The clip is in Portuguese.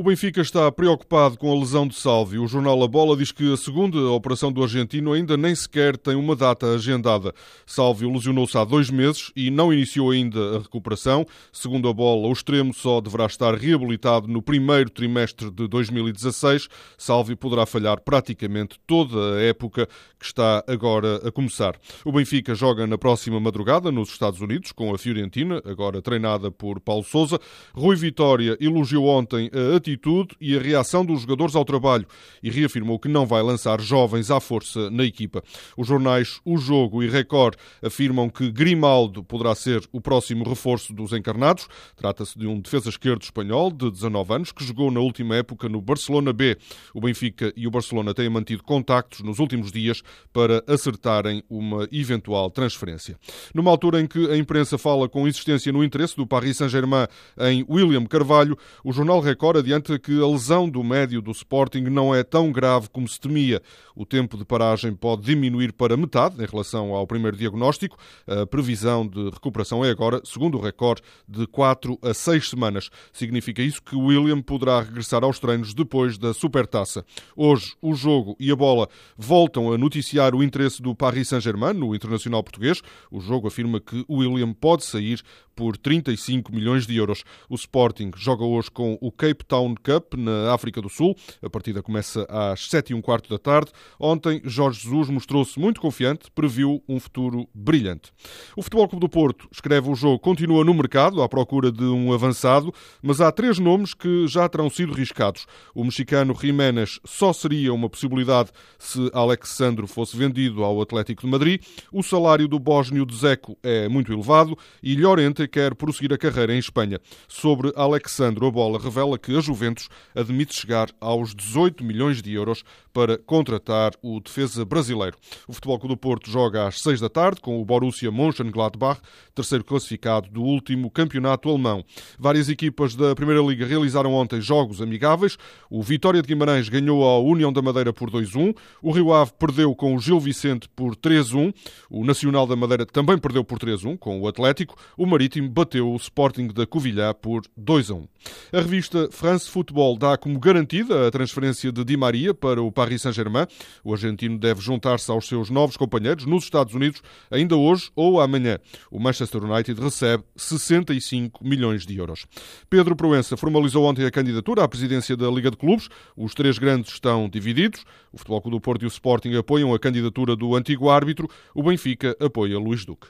O Benfica está preocupado com a lesão de Salvio. O jornal A Bola diz que a segunda operação do argentino ainda nem sequer tem uma data agendada. Salvio lesionou-se há dois meses e não iniciou ainda a recuperação. Segundo a Bola, o extremo só deverá estar reabilitado no primeiro trimestre de 2016. Salvio poderá falhar praticamente toda a época que está agora a começar. O Benfica joga na próxima madrugada nos Estados Unidos com a Fiorentina, agora treinada por Paulo Sousa. Rui Vitória elogiou ontem a atitude e a reação dos jogadores ao trabalho e reafirmou que não vai lançar jovens à força na equipa. Os jornais O Jogo e Record afirmam que Grimaldo poderá ser o próximo reforço dos encarnados. Trata-se de um defesa esquerdo espanhol de 19 anos que jogou na última época no Barcelona B. O Benfica e o Barcelona têm mantido contactos nos últimos dias para acertarem uma eventual transferência. Numa altura em que a imprensa fala com insistência no interesse do Paris Saint-Germain em William Carvalho, o jornal Record adianta que a lesão do médio do Sporting não é tão grave como se temia. O tempo de paragem pode diminuir para metade em relação ao primeiro diagnóstico. A previsão de recuperação é agora, segundo o recorde, de 4 a 6 semanas. Significa isso que William poderá regressar aos treinos depois da Supertaça. Hoje, o jogo e a bola voltam a noticiar o interesse do Paris Saint-Germain no internacional português. O jogo afirma que William pode sair por 35 milhões de euros. O Sporting joga hoje com o Cape Town Cup na África do Sul. A partida começa às 7 e um quarto da tarde. Ontem, Jorge Jesus mostrou-se muito confiante, previu um futuro brilhante. O Futebol Clube do Porto escreve o jogo continua no mercado à procura de um avançado, mas há três nomes que já terão sido riscados. O mexicano Jiménez só seria uma possibilidade se Alexandro fosse vendido ao Atlético de Madrid. O salário do bósnio de Zeco é muito elevado e Llorente quer prosseguir a carreira em Espanha. Sobre Alexandro, a bola revela que a Juventus admite chegar aos 18 milhões de euros para contratar o defesa brasileiro. O Futebol Clube do Porto joga às 6 da tarde com o Borussia Mönchengladbach, terceiro classificado do último campeonato alemão. Várias equipas da Primeira Liga realizaram ontem jogos amigáveis. O Vitória de Guimarães ganhou a União da Madeira por 2-1. O Rio Ave perdeu com o Gil Vicente por 3-1. O Nacional da Madeira também perdeu por 3-1 com o Atlético. O Marítimo bateu o Sporting da Covilhã por 2-1. A revista France Football dá como garantida a transferência de Di Maria para o Paris Saint-Germain. O argentino deve juntar-se aos seus novos companheiros nos Estados Unidos ainda hoje ou amanhã. O Manchester United recebe 65 milhões de euros. Pedro Proença formalizou ontem a candidatura à presidência da Liga de Clubes. Os três grandes estão divididos. O Futebol Clube do Porto e o Sporting apoiam a candidatura do antigo árbitro. O Benfica apoia Luís Duque.